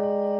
Bye.